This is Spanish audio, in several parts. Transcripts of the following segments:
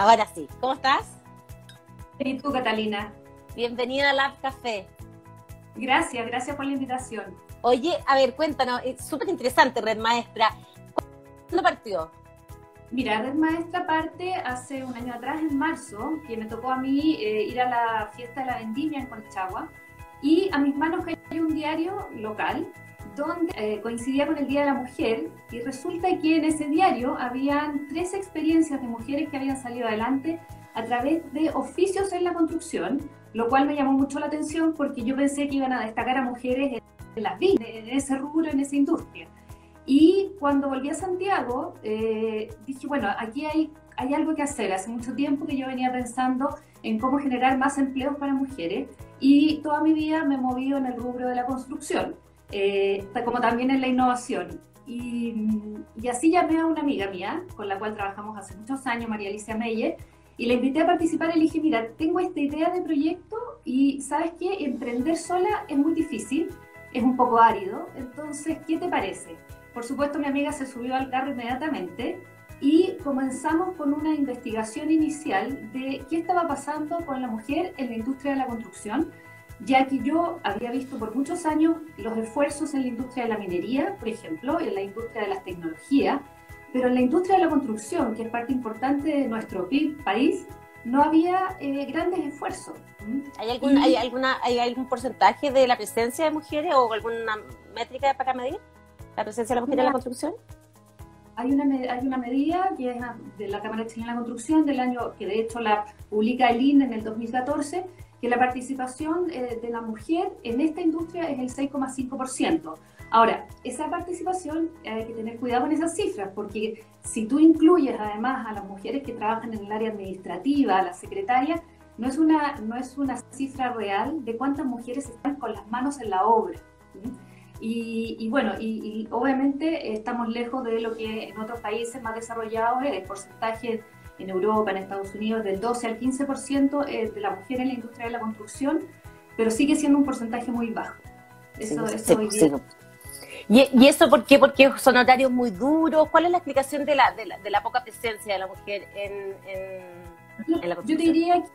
Ahora sí, ¿cómo estás? ¿Y tú, Catalina? Bienvenida a Lab Café. Gracias, gracias por la invitación. Oye, a ver, cuéntanos, es súper interesante Red Maestra. ¿Cuándo partió? Mira, Red Maestra parte hace un año atrás, en marzo, que me tocó a mí eh, ir a la fiesta de la vendimia en Conchagua y a mis manos cayó un diario local donde eh, coincidía con el Día de la Mujer y resulta que en ese diario habían tres experiencias de mujeres que habían salido adelante a través de oficios en la construcción, lo cual me llamó mucho la atención porque yo pensé que iban a destacar a mujeres en las vidas, en ese rubro, en esa industria. Y cuando volví a Santiago, eh, dije, bueno, aquí hay, hay algo que hacer. Hace mucho tiempo que yo venía pensando en cómo generar más empleos para mujeres y toda mi vida me he movido en el rubro de la construcción, eh, como también en la innovación. Y, y, así llamé a una amiga mía, con la cual trabajamos hace muchos años, María Alicia Meyer, y la invité a participar y le dije, mira, tengo esta idea de proyecto y sabes qué, emprender sola es muy difícil, es un poco árido, entonces, ¿qué te parece? Por supuesto, mi amiga se subió al carro inmediatamente y comenzamos con una investigación inicial de qué estaba pasando con la mujer en la industria de la construcción, ya que yo había visto por muchos años los esfuerzos en la industria de la minería, por ejemplo, en la industria de las tecnologías, pero en la industria de la construcción, que es parte importante de nuestro país, no había eh, grandes esfuerzos. ¿Hay algún, ¿hay, alguna, ¿Hay algún porcentaje de la presencia de mujeres o alguna métrica para medir la presencia de la mujer en la construcción? hay una, hay una medida que es de la Cámara Chilena de la Construcción del año, que de hecho la publica el INE en el 2014, que la participación eh, de la mujer en esta industria es el 6,5%. Ahora, esa participación hay que tener cuidado con esas cifras, porque si tú incluyes además a las mujeres que trabajan en el área administrativa, a las secretarias, no es una, no es una cifra real de cuántas mujeres están con las manos en la obra. Y, bueno, y, obviamente estamos lejos de lo que en otros países más desarrollados es el porcentaje en Europa, en Estados Unidos, del 12 al 15% de la mujer en la industria de la construcción, pero sigue siendo un porcentaje muy bajo. Eso, eso hoy día. ¿Y, eso por qué? Porque son horarios muy duros. ¿Cuál es la explicación de la, de la, de la poca presencia de la mujer en, en, la construcción? Yo diría que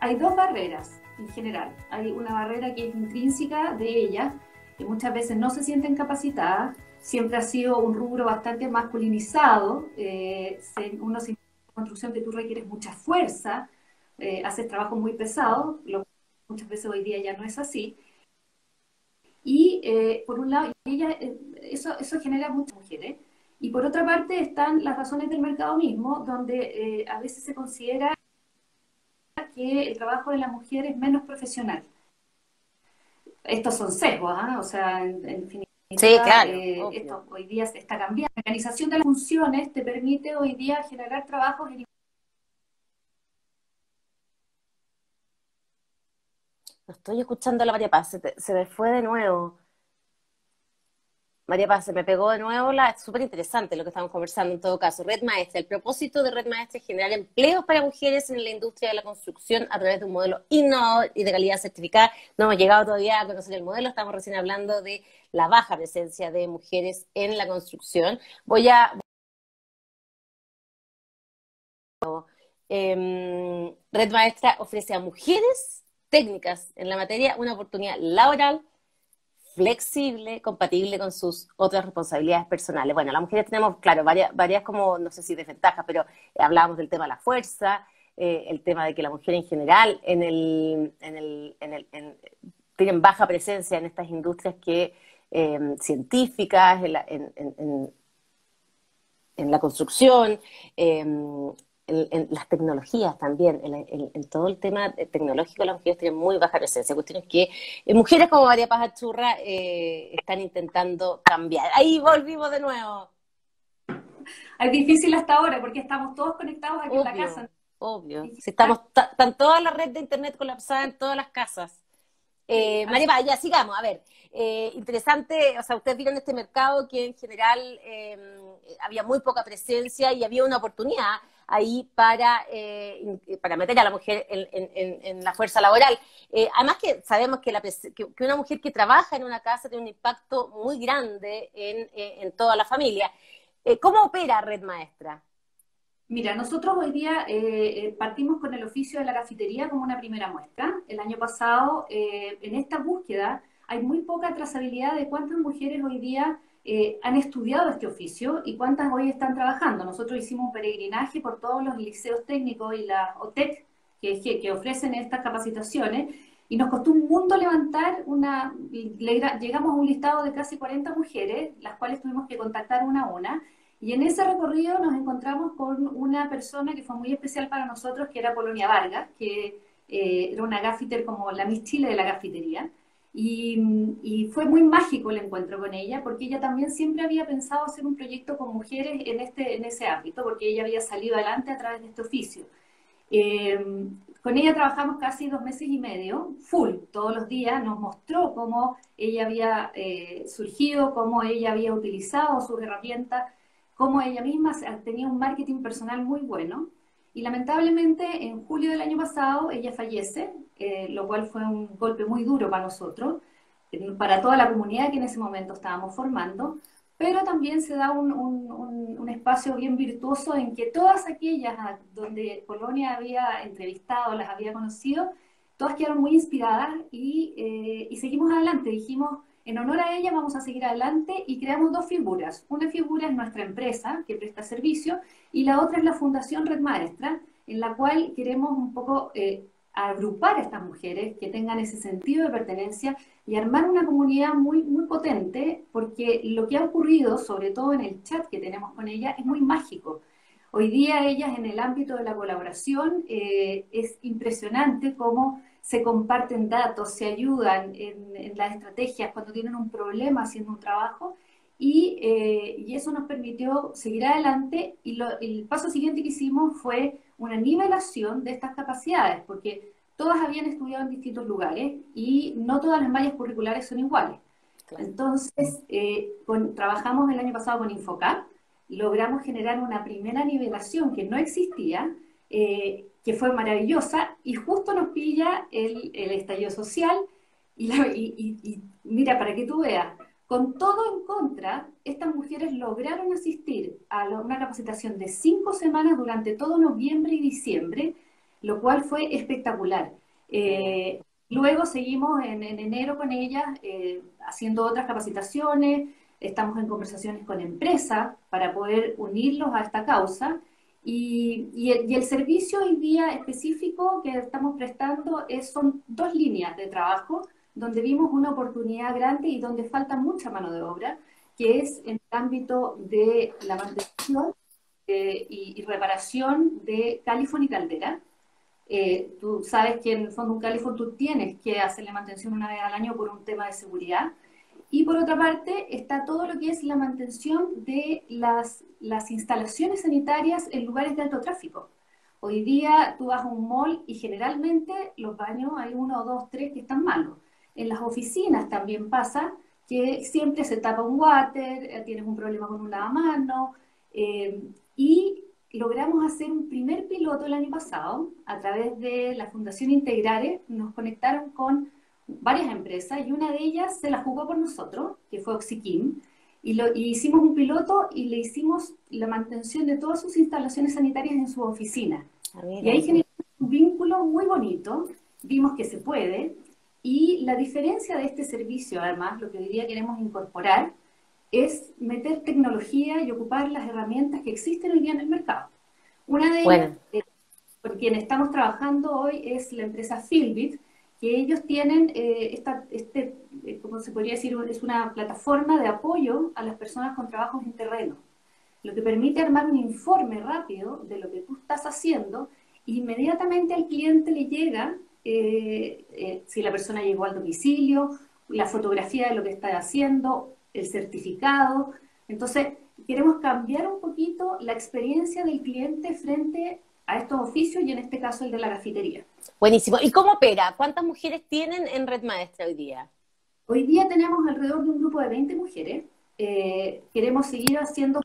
hay dos barreras en general. Hay una barrera que es intrínseca de ella, que muchas veces no se sienten capacitadas, siempre ha sido un rubro bastante masculinizado, eh, uno se construcción que tú requieres mucha fuerza, eh, haces trabajo muy pesado, lo muchas veces hoy día ya no es así. Y eh, por un lado, ella, eh, eso, eso genera muchas mujeres. Y por otra parte están las razones del mercado mismo, donde a veces se considera que el trabajo de la mujer es menos profesional estos son sesgos, ¿ah? o sea, en, definitiva, sí, claro, eh, esto hoy día se está cambiando. La organización de las funciones te permite hoy día generar trabajos en No estoy escuchando a la María Paz, se, se me fue de nuevo. María Paz, se me pegó de nuevo la, es súper interesante lo que estamos conversando en todo caso. Red Maestra, el propósito de Red Maestra es generar empleos para mujeres en la industria de la construcción a través de un modelo innovador y de calidad certificada. No hemos llegado todavía a conocer el modelo, estamos recién hablando de la baja presencia de mujeres en la construcción. Voy a... Eh, Red Maestra ofrece a mujeres técnicas en la materia una oportunidad laboral flexible, compatible con sus otras responsabilidades personales. Bueno, las mujeres tenemos, claro, varias, varias como, no sé si desventajas, pero hablábamos del tema de la fuerza, eh, el tema de que la mujer en general en el, en el, en el, tienen baja presencia en estas industrias que eh, científicas, en la, en, en la construcción, eh, en, las tecnologías también, en, todo el tema tecnológico, las mujeres tienen muy baja presencia. Cuestiones que eh, mujeres como María Paz Achurra eh, están intentando cambiar. Ahí volvimos de nuevo. Es difícil hasta ahora porque estamos todos conectados aquí en la casa. Obvio. Si estamos, están toda la red de internet colapsada en todas las casas. Eh, María Paz, ya sigamos. A ver, eh, interesante, o sea, ustedes vieron este mercado que en general em, había muy poca presencia y había una oportunidad ahí para, eh, para meter a la mujer en, la fuerza laboral. Eh, además que sabemos que, la, que, una mujer que trabaja en una casa tiene un impacto muy grande en, toda la familia. ¿Cómo opera Red Maestra? Mira, nosotros hoy día eh, eh, partimos con el oficio de la cafetería como una primera muestra. El año pasado, eh, en esta búsqueda, hay muy poca trazabilidad de cuántas mujeres hoy día han estudiado este oficio y cuántas hoy están trabajando. Nosotros hicimos un peregrinaje por todos los liceos técnicos y las OTEC que, que ofrecen estas capacitaciones y nos costó un mundo levantar una, llegamos a un listado de casi 40 mujeres, las cuales tuvimos que contactar una a una, y en ese recorrido nos encontramos con una persona que fue muy especial para nosotros, que era Polonia Vargas, que eh, era una gaffiter como la Miss Chile de la gafitería, y, y, fue muy mágico el encuentro con ella, porque ella también siempre había pensado hacer un proyecto con mujeres en, este, en ese ámbito, porque ella había salido adelante a través de este oficio. Eh, con ella trabajamos casi dos meses y medio, full, todos los días, nos mostró cómo ella había eh, surgido, cómo ella había utilizado sus herramientas, cómo ella misma tenía un marketing personal muy bueno. Y lamentablemente en julio del año pasado ella fallece, eh, lo cual fue un golpe muy duro para nosotros, para toda la comunidad que en ese momento estábamos formando, pero también se da un, un, espacio bien virtuoso en que todas aquellas donde Polonia había entrevistado, las había conocido, todas quedaron muy inspiradas y, eh, y, seguimos adelante. Dijimos, en honor a ella vamos a seguir adelante y creamos dos figuras. Una figura es nuestra empresa que presta servicio y la otra es la Fundación Red Maestra, en la cual queremos un poco eh, agrupar a estas mujeres que tengan ese sentido de pertenencia y armar una comunidad muy, muy potente, porque lo que ha ocurrido, sobre todo en el chat que tenemos con ella, es muy mágico. Hoy día ellas en el ámbito de la colaboración eh, es impresionante cómo se comparten datos, se ayudan en, las estrategias cuando tienen un problema haciendo un trabajo y, eh, y eso nos permitió seguir adelante y el paso siguiente que hicimos fue una nivelación de estas capacidades, porque todas habían estudiado en distintos lugares y no todas las mallas curriculares son iguales. Entonces, eh, trabajamos el año pasado con Infocap, logramos generar una primera nivelación que no existía, eh, que fue maravillosa, y justo nos pilla el, estallido social, y, mira, para que tú veas, con todo en contra, estas mujeres lograron asistir a una capacitación de cinco semanas durante todo noviembre y diciembre, lo cual fue espectacular. Eh, luego seguimos en, enero con ellas eh, haciendo otras capacitaciones, estamos en conversaciones con empresas para poder unirlos a esta causa. Y, el, servicio hoy día específico que estamos prestando es, son dos líneas de trabajo donde vimos una oportunidad grande y donde falta mucha mano de obra, que es en el ámbito de la mantención eh, y, reparación de califón y caldera. Eh, tú sabes que en el fondo un califón tú tienes que hacerle mantención una vez al año por un tema de seguridad. Y por otra parte está todo lo que es la mantención de las, las instalaciones sanitarias en lugares de alto tráfico. Hoy día tú vas a un mall y generalmente los baños hay uno, dos, tres que están malos. En las oficinas también pasa que siempre se tapa un water, eh, tienes un problema con un lavamano, eh, y logramos hacer un primer piloto el año pasado a través de la Fundación Integrare, nos conectaron con varias empresas y una de ellas se la jugó por nosotros, que fue Oxiquim, y, lo, y hicimos un piloto y le hicimos la mantención de todas sus instalaciones sanitarias en su oficina. Ah, y ahí generamos un vínculo muy bonito, vimos que se puede, y la diferencia de este servicio, además, lo que hoy día queremos incorporar, es meter tecnología y ocupar las herramientas que existen hoy día en el mercado. Una de ellas, eh, por quien estamos trabajando hoy, es la empresa Philbit, que ellos tienen eh, esta, este, eh, ¿cómo se podría decir? Es una plataforma de apoyo a las personas con trabajos en terreno, lo que permite armar un informe rápido de lo que tú estás haciendo, e inmediatamente al cliente le llega eh, eh, si la persona llegó al domicilio, la fotografía de lo que está haciendo, el certificado. Entonces, queremos cambiar un poquito la experiencia del cliente frente a estos oficios y en este caso el de la cafetería. Buenísimo. ¿Y cómo opera? ¿Cuántas mujeres tienen en Red Maestra hoy día? Hoy día tenemos alrededor de un grupo de 20 mujeres. Eh, queremos seguir haciendo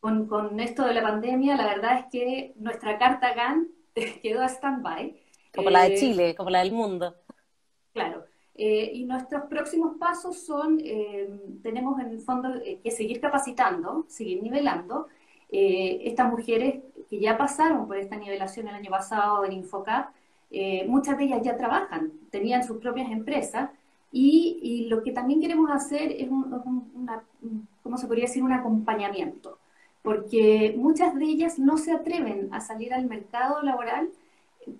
con, con, esto de la pandemia. La verdad es que nuestra carta GAN quedó a stand-by. Como la de eh, Chile, como la del mundo. Claro. Eh, y nuestros próximos pasos son, tenemos en el fondo que seguir capacitando, seguir nivelando. estas mujeres que ya pasaron por esta nivelación el año pasado en Infocap, eh, muchas de ellas ya trabajan, tenían sus propias empresas y, lo que también queremos hacer es un, ¿cómo se podría decir? Un acompañamiento, porque muchas de ellas no se atreven a salir al mercado laboral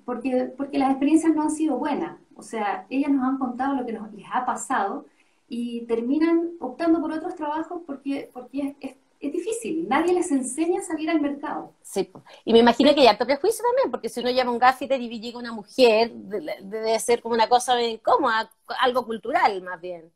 porque, porque las experiencias no han sido buenas. O sea, ellas nos han contado lo que nos, les ha pasado y terminan optando por otros trabajos porque, porque es, difícil. Nadie les enseña a salir al mercado. Sí, y me imagino que hay harto prejuicio también, porque si uno llama un gaffiter y llega una mujer, debe ser como una cosa incómoda, algo cultural más bien.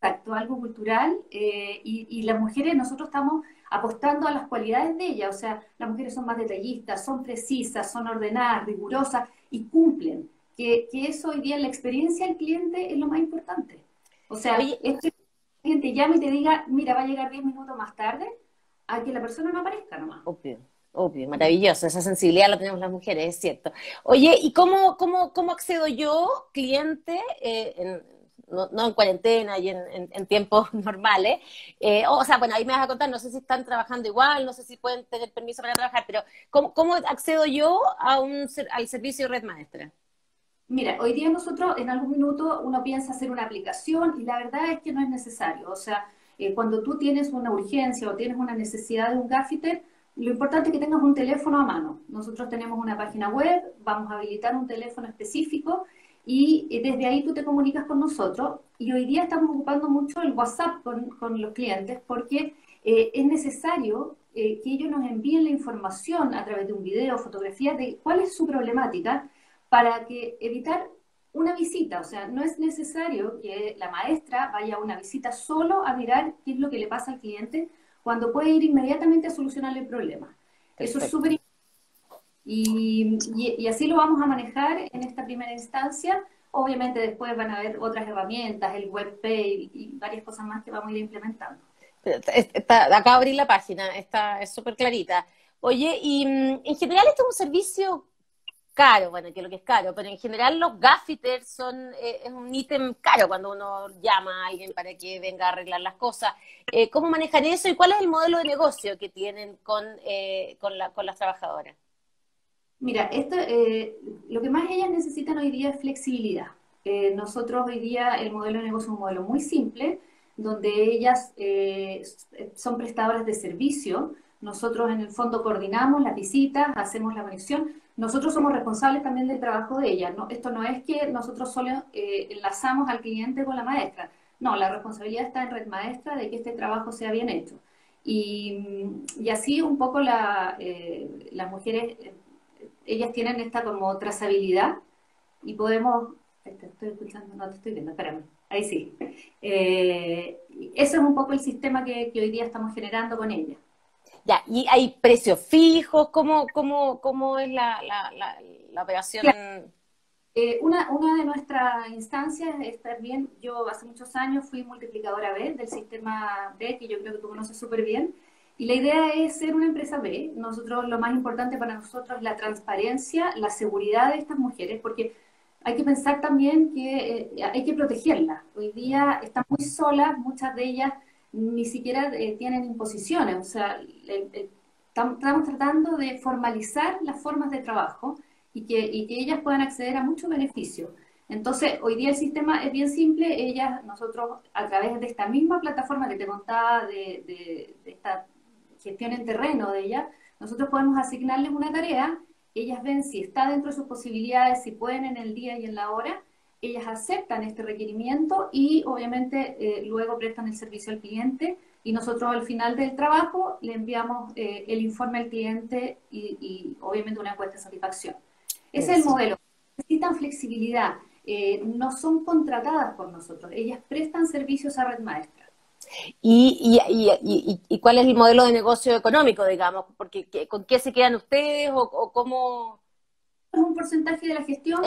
Exacto, algo cultural. Eh, y, y las mujeres, nosotros estamos apostando a las cualidades de ellas. O sea, las mujeres son más detallistas, son precisas, son ordenadas, rigurosas y cumplen. Que, que eso hoy día la experiencia del cliente es lo más importante. O sea, este cliente llama y te diga, mira, va a llegar 10 minutos más tarde, a que la persona no aparezca nomás. Obvio. Obvio, maravilloso, esa sensibilidad la tenemos las mujeres, es cierto. Oye, ¿y cómo, cómo, cómo accedo yo, cliente, eh, en, no, en cuarentena y en, tiempos normales. Eh, o sea, bueno, ahí me vas a contar, no sé si están trabajando igual, no sé si pueden tener permiso para trabajar, pero ¿cómo, accedo yo a un, al servicio Red Maestra? Mira, hoy día nosotros en algún minuto uno piensa hacer una aplicación y la verdad es que no es necesario. O sea, eh, cuando tú tienes una urgencia o tienes una necesidad de un gaffiter, lo importante es que tengas un teléfono a mano. Nosotros tenemos una página web, vamos a habilitar un teléfono específico y eh, desde ahí tú te comunicas con nosotros. Y hoy día estamos ocupando mucho el WhatsApp con, los clientes porque eh, es necesario que ellos nos envíen la información a través de un video, fotografía de cuál es su problemática para que evitar una visita. O sea, no es necesario que la maestra vaya a una visita solo a mirar qué es lo que le pasa al cliente cuando puede ir inmediatamente a solucionar el problema. Eso es súper importante y, así lo vamos a manejar en esta primera instancia. Obviamente después van a haber otras herramientas, el WebPay y varias cosas más que vamos a ir implementando. Está, acá abrir la página, está, es súper clarita. Oye, y mm, en general este es un servicio caro, bueno, que lo que es caro, pero en general los gaffiters son eh, es un ítem caro cuando uno llama a alguien para que venga a arreglar las cosas. Eh, ¿Cómo manejan eso y cuál es el modelo de negocio que tienen con, eh, con, la, con las trabajadoras? Mira, esto, eh, lo que más ellas necesitan hoy día es flexibilidad. Nosotros hoy día el modelo de negocio es un modelo muy simple, donde ellas son prestadoras de servicio. Nosotros en el fondo coordinamos las visitas, hacemos la conexión. Nosotros somos responsables también del trabajo de ellas. ¿no? Esto no es que nosotros solo enlazamos al cliente con la maestra. No, la responsabilidad está en Red Maestra de que este trabajo sea bien hecho. Y, así un poco la, las mujeres ellas tienen esta como trazabilidad y podemos, estoy escuchando, no te estoy viendo, espérame, ahí sí. Eh, eso es un poco el sistema que, hoy día estamos generando con ellas. Ya, ¿y hay precios fijos? ¿Cómo, cómo, cómo es la, la, la, operación? Eh, una, una de nuestras instancias es bien, yo hace muchos años fui multiplicadora B del sistema B, que yo creo que tú conoces súper bien, y la idea es ser una empresa B. Nosotros, lo más importante para nosotros es la transparencia, la seguridad de estas mujeres, porque hay que pensar también que eh, hay que protegerlas. Hoy día están muy solas, muchas de ellas ni siquiera eh, tienen imposiciones. O sea, estamos tratando de formalizar las formas de trabajo y que, y que ellas puedan acceder a muchos beneficios. Entonces, hoy día el sistema es bien simple. Ellas, nosotros, a través de esta misma plataforma que te contaba, de, de, de esta gestión en terreno de ella, nosotros podemos asignarles una tarea, ellas ven si está dentro de sus posibilidades, si pueden en el día y en la hora, ellas aceptan este requerimiento y obviamente eh, luego prestan el servicio al cliente y nosotros al final del trabajo le enviamos eh, el informe al cliente y, obviamente una encuesta de satisfacción. Ese es el modelo. Necesitan flexibilidad. Eh, no son contratadas por nosotros, ellas prestan servicios a Red Maestra. ¿Y, y, y, cuál es el modelo de negocio económico, digamos? Porque, ¿Con qué se quedan ustedes o, cómo...? Es un porcentaje de la gestión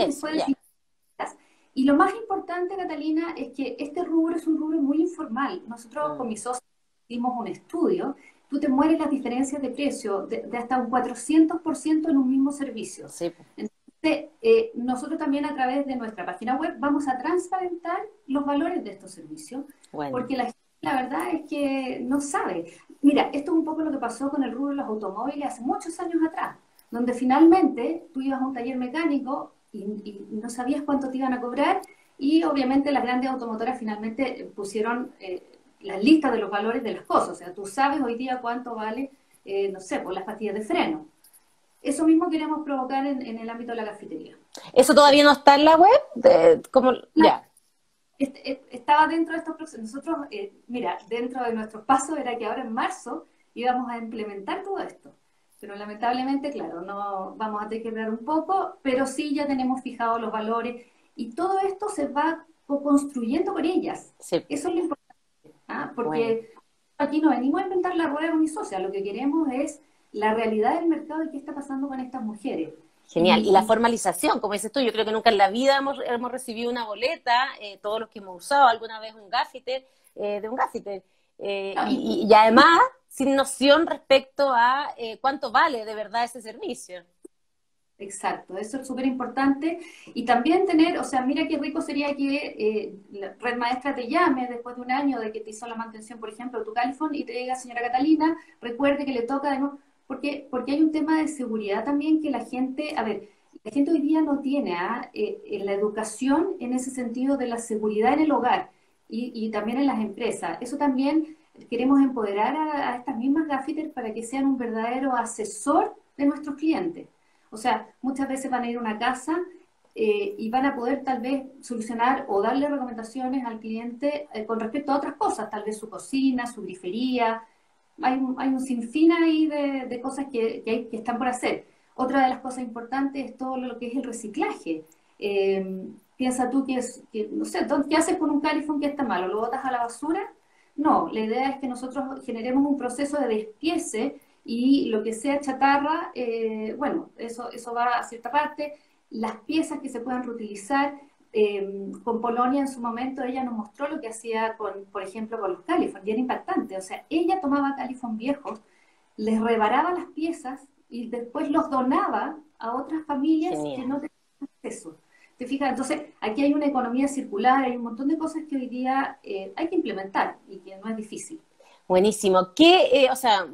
Y lo más importante, Catalina, es que este rubro es un rubro muy informal. Nosotros mm. con mis socios hicimos un estudio. Tú te mueres las diferencias de precio de, hasta un 400% en un mismo servicio. Sí. Entonces, eh, nosotros también a través de nuestra página web vamos a transparentar los valores de estos servicios. Porque la la verdad es que no sabe. Mira, esto es un poco lo que pasó con el rubro de los automóviles hace muchos años atrás. donde finalmente tú ibas a un taller mecánico y, no sabías cuánto te iban a cobrar y obviamente las grandes automotoras finalmente pusieron eh, las listas de los valores de las cosas. O sea, tú sabes hoy día cuánto vale, eh, no sé, por las pastillas de freno. Eso mismo queremos provocar en, el ámbito de la cafetería. ¿Eso todavía no está en la web? De, como, ya. estaba dentro de estos procesos. Nosotros, eh, mira, dentro de nuestros pasos era que ahora en marzo íbamos a implementar todo esto. Pero lamentablemente, claro, no vamos a tener un poco, pero sí ya tenemos fijados los valores y todo esto se va construyendo con ellas. Eso es lo importante. ¿ah? Porque aquí no venimos a inventar la rueda con mi socia, lo que queremos es la realidad del mercado y qué está pasando con estas mujeres. Genial. Y la formalización, como dices tú, yo creo que nunca en la vida hemos, hemos recibido una boleta, eh, todos los que hemos usado alguna vez un gaffiter, eh, de un gaffiter. Eh, y, además, sin noción respecto a cuánto vale de verdad ese servicio. Exacto, eso es súper importante. Y también tener, o sea, mira qué rico sería que la red maestra te llame después de un año de que te hizo la mantención, por ejemplo, de tu califón y te diga, señora Catalina, recuerde que le toca, además, porque, porque hay un tema de seguridad también que la gente, a ver, la gente hoy día no tiene ¿ah? eh, la educación en ese sentido de la seguridad en el hogar y, y también en las empresas. Eso también queremos empoderar a, estas mismas gaffiters para que sean un verdadero asesor de nuestros clientes. O sea, muchas veces van a ir a una casa eh, y van a poder tal vez solucionar o darle recomendaciones al cliente eh, con respecto a otras cosas, tal vez su cocina, su grifería, hay un, un sinfín ahí de, cosas que, están por hacer. Otra de las cosas importantes es todo lo que es el reciclaje. Eh, piensa tú que, no sé, ¿qué haces con un califón que está malo? ¿Lo botas a la basura? No, la idea es que nosotros generemos un proceso de despiece y lo que sea chatarra, eh, bueno, eso, eso va a cierta parte. Las piezas que se puedan reutilizar, eh, con Polonia en su momento ella nos mostró lo que hacía con, por ejemplo, con los y era impactante. O sea, ella tomaba califón viejos, les reparaba las piezas y después los donaba a otras familias que no tenían acceso. ¿Te fijas? Entonces, aquí hay una economía circular, hay un montón de cosas que hoy día eh, hay que implementar y que no es difícil. Buenísimo. ¿Qué, eh, o sea,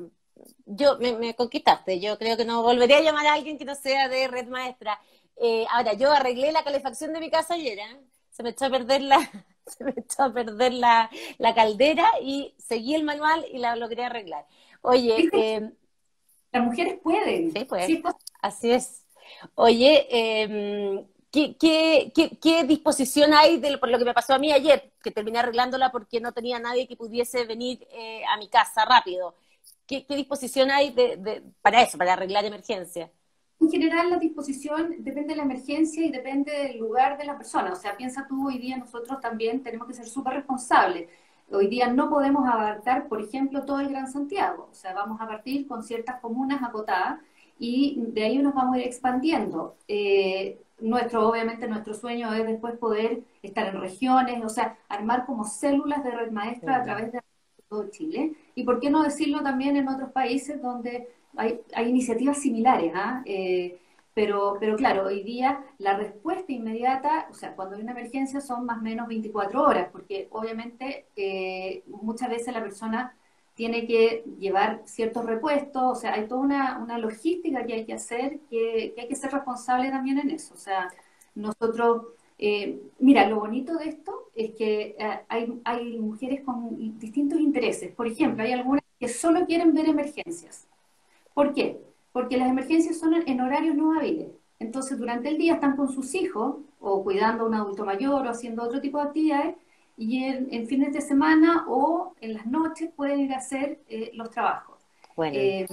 yo me, me, conquistaste, yo creo que no volvería a llamar a alguien que no sea de red maestra. Eh, ahora, yo arreglé la calefacción de mi casa ayer, se me echó a perder la, se me echó a perder la, caldera y seguí el manual y la logré arreglar. Oye, eh, las mujeres pueden. Sí, pues, así es. Oye, em, ¿qué, disposición hay de por lo que me pasó a mí ayer, que terminé arreglándola porque no tenía nadie que pudiese venir a mi casa rápido? ¿Qué, disposición hay de, para eso, para arreglar emergencia? En general, la disposición depende de la emergencia y depende del lugar de la persona. O sea, piensa tú, hoy día nosotros también tenemos que ser súper responsables. Hoy día no podemos abarcar, por ejemplo, todo el Gran Santiago. O sea, vamos a partir con ciertas comunas acotadas y de ahí nos vamos a ir expandiendo. Eh, nuestro, obviamente, nuestro sueño es después poder estar en regiones, o sea, armar como células de red maestra a través de todo Chile. Y por qué no decirlo también en otros países donde hay, iniciativas similares, ¿ah? eh, pero, pero claro, hoy día la respuesta inmediata, o sea, cuando hay una emergencia son más o menos 24 horas, porque obviamente eh, muchas veces la persona tiene que llevar ciertos repuestos, o sea, hay toda una, logística que hay que hacer, que, hay que ser responsable también en eso. O sea, nosotros, eh, mira, lo bonito de esto es que hay, hay mujeres con distintos intereses. Por ejemplo, hay algunas que solo quieren ver emergencias. ¿Por qué? Porque las emergencias son en horarios no hábiles. Entonces, durante el día están con sus hijos o cuidando a un adulto mayor o haciendo otro tipo de actividades y en, fines de semana o en las noches pueden ir a hacer eh, los trabajos. Bueno. Eh,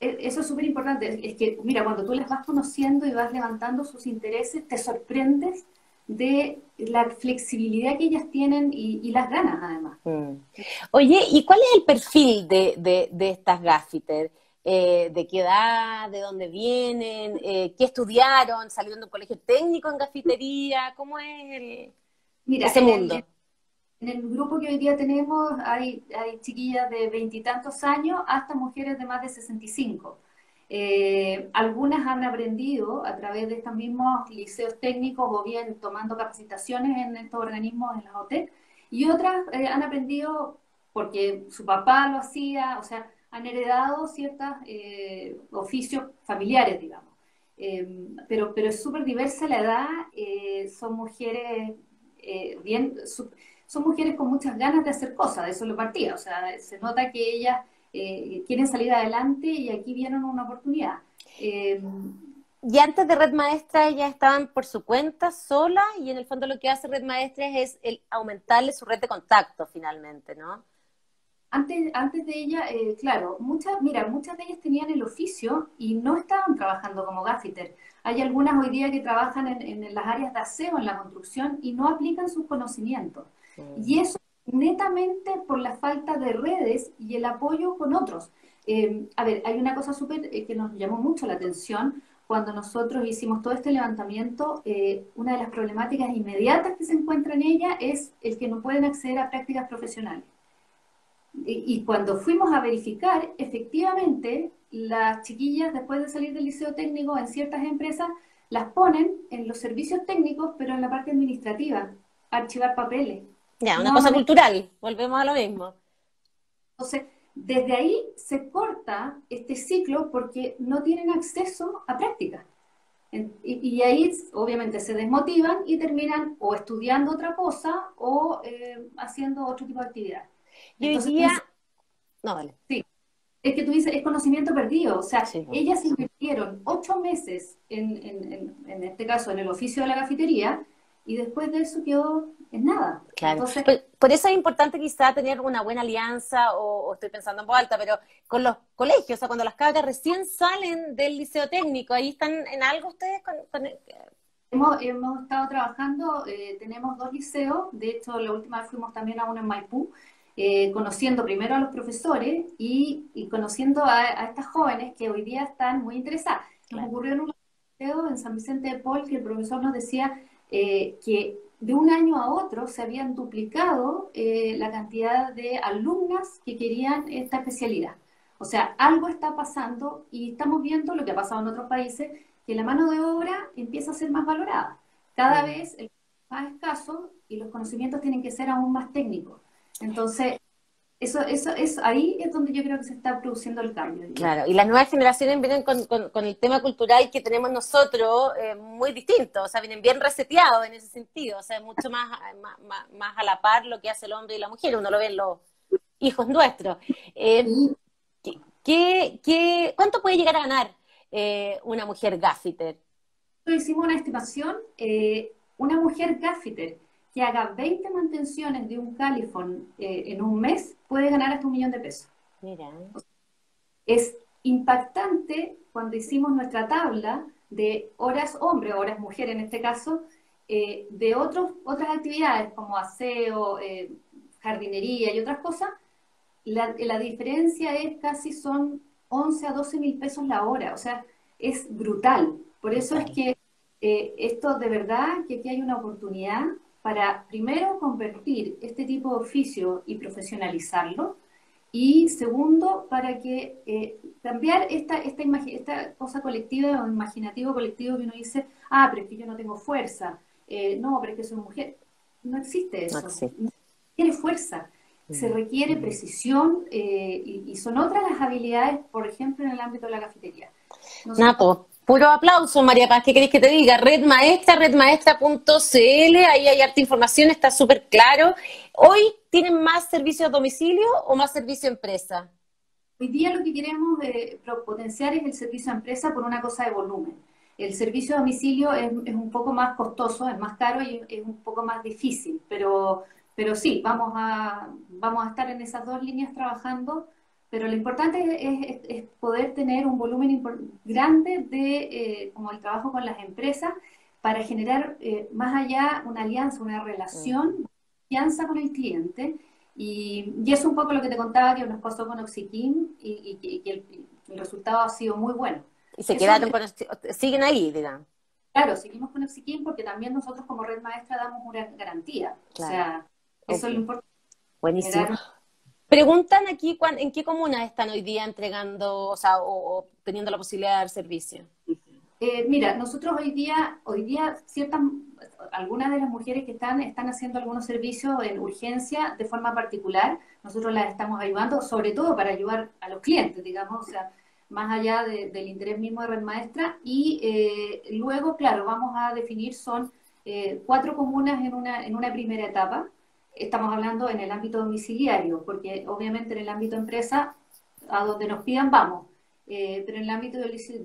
e, eso es súper importante. Es que, mira, cuando tú las vas conociendo y vas levantando sus intereses, te sorprendes de la flexibilidad que ellas tienen y, las ganas, además. Mm. Oye, ¿y cuál es el perfil de, de, de estas gaffiters? Eh, de qué edad, de dónde vienen, eh, qué estudiaron, salieron de un colegio técnico en gafitería, ¿cómo es ese mundo? En el grupo que hoy día tenemos hay, chiquillas de veintitantos años hasta mujeres de más de 65. Eh, algunas han aprendido a través de estos mismos liceos técnicos o bien tomando capacitaciones en estos organismos en la OTE y otras han aprendido porque su papá lo hacía, o sea, han heredado ciertos eh, oficios familiares, digamos. Em, pero, es súper diversa la edad, eh, son mujeres eh, bien, son mujeres con muchas ganas de hacer cosas, de eso lo partía, o sea, se nota que ellas quieren salir adelante y aquí vieron una oportunidad. Em, y antes de Red Maestra ellas estaban por su cuenta sola y en el fondo lo que hace Red Maestra es el aumentarle su red de contacto finalmente, ¿no? Antes, antes de ella, eh, claro, muchas, mira, muchas de ellas tenían el oficio y no estaban trabajando como gaffiter. Hay algunas hoy día que trabajan en, las áreas de aseo, en la construcción, y no aplican sus conocimientos. Y eso netamente por la falta de redes y el apoyo con otros. Eh, a ver, hay una cosa súper eh, que nos llamó mucho la atención cuando nosotros hicimos todo este levantamiento, una de las problemáticas inmediatas que se encuentra en ella es el que no pueden acceder a prácticas profesionales. Y, cuando fuimos a verificar, efectivamente, las chiquillas, después de salir del liceo técnico, en ciertas empresas, las ponen en los servicios técnicos, pero en la parte administrativa, archivar papeles. Ya, una cosa cultural, volvemos a lo mismo. Entonces, desde ahí se corta este ciclo porque no tienen acceso a prácticas. Y, ahí obviamente se desmotivan y terminan o estudiando otra cosa o eh, haciendo otro tipo de actividad. Yo diría... No, vale. Sí. Es que tú dices, es conocimiento perdido. O sea, ellas invirtieron ocho meses, en, en, en, este caso, en el oficio de la cafetería, y después de eso quedó en nada. Claro. por, eso es importante quizá tener una buena alianza, o, estoy pensando en voz alta, pero con los colegios, o sea, cuando las cabras recién salen del liceo técnico, ahí están en algo ustedes con... Hemos, hemos, estado trabajando, eh, tenemos dos liceos, de hecho la última vez fuimos también a uno en Maipú, eh, conociendo primero a los profesores y, conociendo a, estas jóvenes que hoy día están muy interesadas. Nos ocurrió en un liceo en San Vicente de Paul que el profesor nos decía eh, que de un año a otro se habían duplicado eh, la cantidad de alumnas que querían esta especialidad. O sea, algo está pasando y estamos viendo lo que ha pasado en otros países, que la mano de obra empieza a ser más valorada. Cada vez es más escaso y los conocimientos tienen que ser aún más técnicos. Entonces, eso, eso, eso, ahí es donde yo creo que se está produciendo el cambio. Claro, y las nuevas generaciones vienen con, con, el tema cultural que tenemos nosotros eh, muy distinto, o sea, vienen bien reseteados en ese sentido, o sea, mucho más, más, más, a la par lo que hace el hombre y la mujer, uno lo ve en los hijos nuestros. Eh, ¿qué, qué, cuánto puede llegar a ganar eh, una mujer gaffiter? Hicimos una estimación, una mujer gaffiter que haga 20 mantenciones de un califón eh, en un mes puede ganar hasta un millón de pesos. Mira. Es impactante cuando hicimos nuestra tabla de horas hombre, horas mujer en este caso, eh, de otros, otras actividades como aseo, eh, jardinería y otras cosas, la, la, diferencia es casi son 11 a 12 mil pesos la hora, o sea, es brutal. Por eso es que esto de verdad, que aquí hay una oportunidad para primero convertir este tipo de oficio y profesionalizarlo y segundo para que eh, cambiar esta, esta, esta cosa colectiva o imaginativo colectivo que uno dice, ah, pero es que yo no tengo fuerza, eh, no, pero es que soy mujer. No existe eso. No, requiere fuerza, se requiere precisión eh, y, son otras las habilidades, por ejemplo, en el ámbito de la cafetería. Napo, Puro aplauso, María Paz. ¿Qué queréis que te diga? Red Maestra, redmaestra.cl. Ahí hay harta información, está súper claro. ¿Hoy tienen más servicio a domicilio o más servicio a empresa? Hoy día lo que queremos eh, potenciar es el servicio a empresa por una cosa de volumen. El servicio a domicilio es, un poco más costoso, es más caro y es un poco más difícil, pero, pero sí, vamos a, vamos a estar en esas dos líneas trabajando pero lo importante es, poder tener un volumen grande de eh, como el trabajo con las empresas para generar eh, más allá una alianza, una relación, mm. alianza con el cliente. Y, y, es un poco lo que te contaba que nos pasó con Oxiquín y, que el, resultado ha sido muy bueno. Y se quedaron con, siguen ahí, digamos. Claro, seguimos con Oxiquín porque también nosotros como red maestra damos una garantía. O sea, eso es lo importante. Buenísimo. Preguntan aquí en qué comunas están hoy día entregando, o sea, o, teniendo la posibilidad de dar servicio. Eh, mira, nosotros hoy día, hoy día ciertas, algunas de las mujeres que están, están haciendo algunos servicios en urgencia de forma particular. Nosotros las estamos ayudando, sobre todo para ayudar a los clientes, digamos, o sea, más allá del interés mismo de Red Maestra. Y eh, luego, claro, vamos a definir, son eh, cuatro comunas en una, en una primera etapa. Estamos hablando en el ámbito domiciliario, porque obviamente en el ámbito empresa, a donde nos pidan, vamos. Eh, pero en el ámbito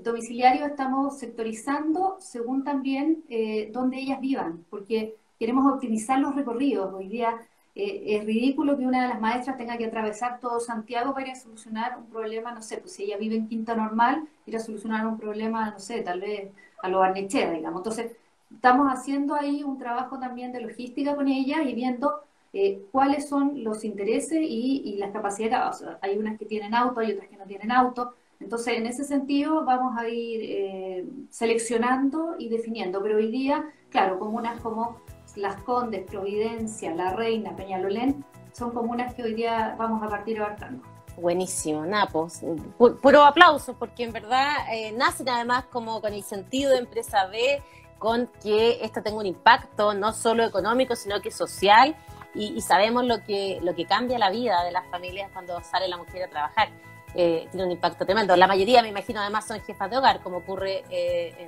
domiciliario estamos sectorizando según también eh, donde ellas vivan, porque queremos optimizar los recorridos. Hoy día eh, es ridículo que una de las maestras tenga que atravesar todo Santiago para ir a solucionar un problema, no sé, pues si ella vive en Quinta Normal, ir a solucionar un problema, no sé, tal vez a lo Barnechea, digamos. Entonces, estamos haciendo ahí un trabajo también de logística con ella y viendo eh, cuáles son los intereses y, las capacidades. hay unas que tienen auto, hay otras que no tienen auto. Entonces, en ese sentido, vamos a ir eh, seleccionando y definiendo. Pero hoy día, claro, comunas como Las Condes, Providencia, La Reina, Peñalolén, son comunas que hoy día vamos a partir abarcando. Buenísimo, Napos. Puro aplauso, porque en verdad eh, nacen además como con el sentido de empresa B, con que esto tenga un impacto no solo económico, sino que social, y, sabemos lo que, lo que cambia la vida de las familias cuando sale la mujer a trabajar. Eh, tiene un impacto tremendo. La mayoría, me imagino, además son jefas de hogar, como ocurre eh,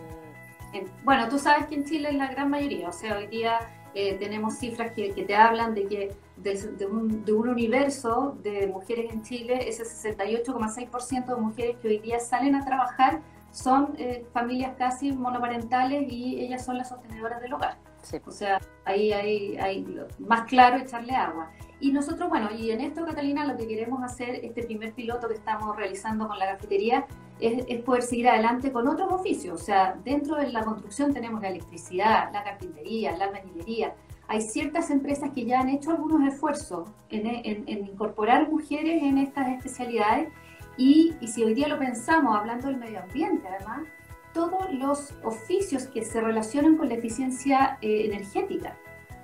en... Bueno, tú sabes que en Chile es la gran mayoría, o sea, hoy día eh, tenemos cifras que, que, te hablan de que de, un, de, un, universo de mujeres en Chile, ese 68,6% de mujeres que hoy día salen a trabajar son eh, familias casi monoparentales y ellas son las sostenedoras del hogar. O sea, ahí hay, más claro echarle agua. Y nosotros, bueno, y en esto, Catalina, lo que queremos hacer, este primer piloto que estamos realizando con la cafetería, es, es, poder seguir adelante con otros oficios. O sea, dentro de la construcción tenemos la electricidad, la carpintería, la albañilería. Hay ciertas empresas que ya han hecho algunos esfuerzos en, en, en incorporar mujeres en estas especialidades y, si hoy día lo pensamos, hablando del medio ambiente, además, todos los oficios que se relacionan con la eficiencia eh, energética,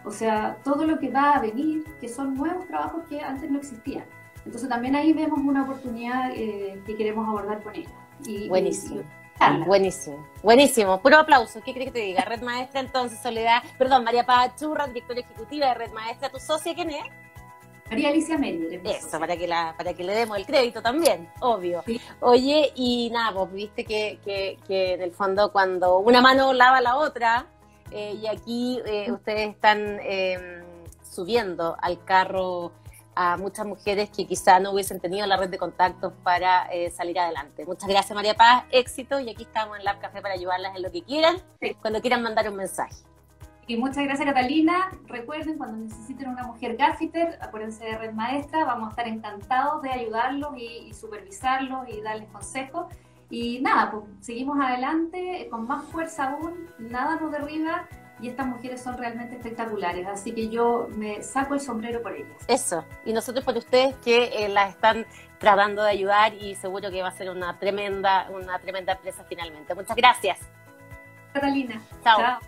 o sea, todo lo que va a venir, que son nuevos trabajos que antes no existían. Entonces también ahí vemos una oportunidad eh, que queremos abordar con ella. Y, Buenísimo. Buenísimo, buenísimo. Puro aplauso. ¿Qué crees que te diga? Red Maestra, entonces, Soledad, perdón, María Pachurra, directora ejecutiva de Red Maestra, ¿tu socia quién es? María Alicia Meyer. Eso, para que, la, para que le demos el crédito también, obvio. Oye, y nada, pues viste que, que, en el fondo cuando una mano lava la otra, eh, y aquí eh, ustedes están em, subiendo al carro a muchas mujeres que quizá no hubiesen tenido la red de contactos para eh, salir adelante. Muchas gracias María Paz, éxito, y aquí estamos en Lab Café para ayudarlas en lo que quieran, cuando quieran mandar un mensaje. Y muchas gracias Catalina. Recuerden, cuando necesiten una mujer gaffiter, acuérdense de Red Maestra, vamos a estar encantados de ayudarlos y, supervisarlos y darles consejos. Y nada, pues seguimos adelante con más fuerza aún, nada nos derriba y estas mujeres son realmente espectaculares, así que yo me saco el sombrero por ellas. Eso, y nosotros por ustedes que eh, las están tratando de ayudar y seguro que va a ser una tremenda, una tremenda empresa finalmente. Muchas gracias. Catalina. Chao.